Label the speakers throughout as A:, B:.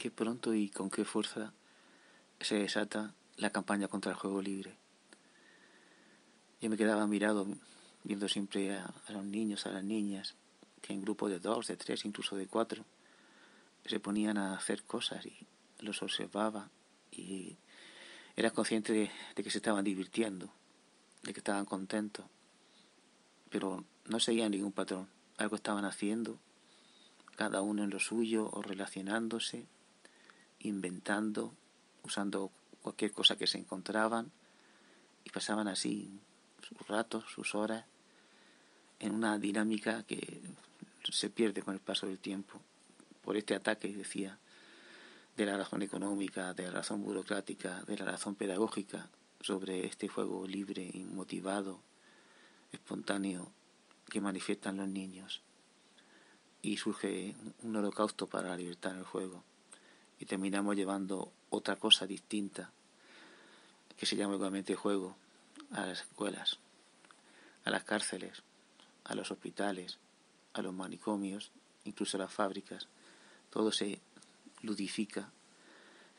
A: qué pronto y con qué fuerza se desata la campaña contra el juego libre. Yo me quedaba mirado viendo siempre a, los niños, a las niñas, que en grupos de dos, de tres, incluso de cuatro, se ponían a hacer cosas y los observaba y era consciente de, de que se estaban divirtiendo, de que estaban contentos, pero no seguían ningún patrón. Algo estaban haciendo, cada uno en lo suyo o relacionándose inventando, usando cualquier cosa que se encontraban y pasaban así sus ratos, sus horas, en una dinámica que se pierde con el paso del tiempo por este ataque, decía, de la razón económica, de la razón burocrática, de la razón pedagógica sobre este juego libre, motivado, espontáneo que manifiestan los niños. Y surge un holocausto para la libertad en el juego y terminamos llevando otra cosa distinta que se llama igualmente juego a las escuelas, a las cárceles, a los hospitales, a los manicomios, incluso a las fábricas. Todo se ludifica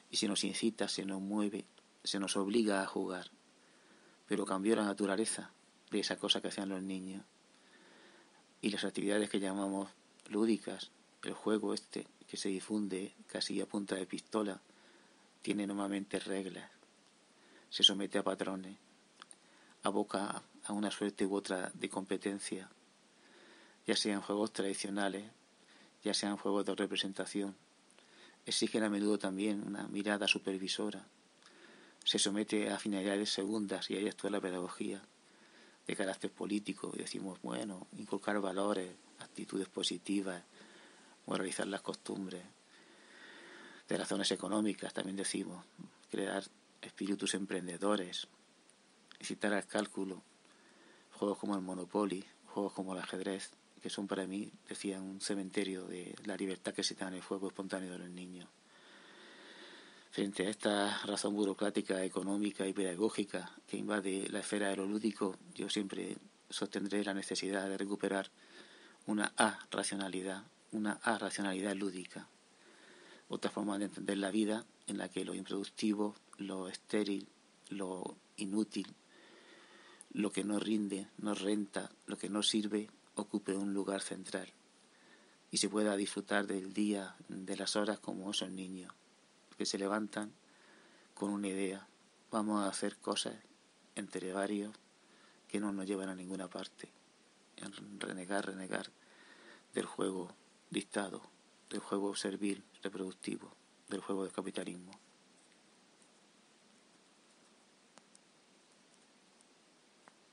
A: y se nos incita, se nos mueve, se nos obliga a jugar. Pero cambió la naturaleza de esa cosa que hacían los niños. Y las actividades que llamamos lúdicas, el juego este, que se difunde casi a punta de pistola tiene normalmente reglas, se somete a patrones, aboca a una suerte u otra de competencia, ya sean juegos tradicionales, ya sean juegos de representación, exigen a menudo también una mirada supervisora, se somete a finalidades segundas y ahí actúa la pedagogía de carácter político y decimos, bueno, inculcar valores, actitudes positivas, moralizar las costumbres. De razones económicas también decimos, crear espíritus emprendedores, incitar al cálculo, juegos como el Monopoly, juegos como el ajedrez, que son para mí, decía, un cementerio de la libertad que se da en el juego espontáneo de los niños. Frente a esta razón burocrática, económica y pedagógica que invade la esfera de lo lúdico, yo siempre sostendré la necesidad de recuperar una A racionalidad una racionalidad lúdica, otra forma de entender la vida en la que lo improductivo, lo estéril, lo inútil, lo que no rinde, no renta, lo que no sirve, ocupe un lugar central y se pueda disfrutar del día, de las horas como esos niños que se levantan con una idea, vamos a hacer cosas entre varios que no nos llevan a ninguna parte, renegar, renegar del juego dictado del juego servil reproductivo, del juego del capitalismo.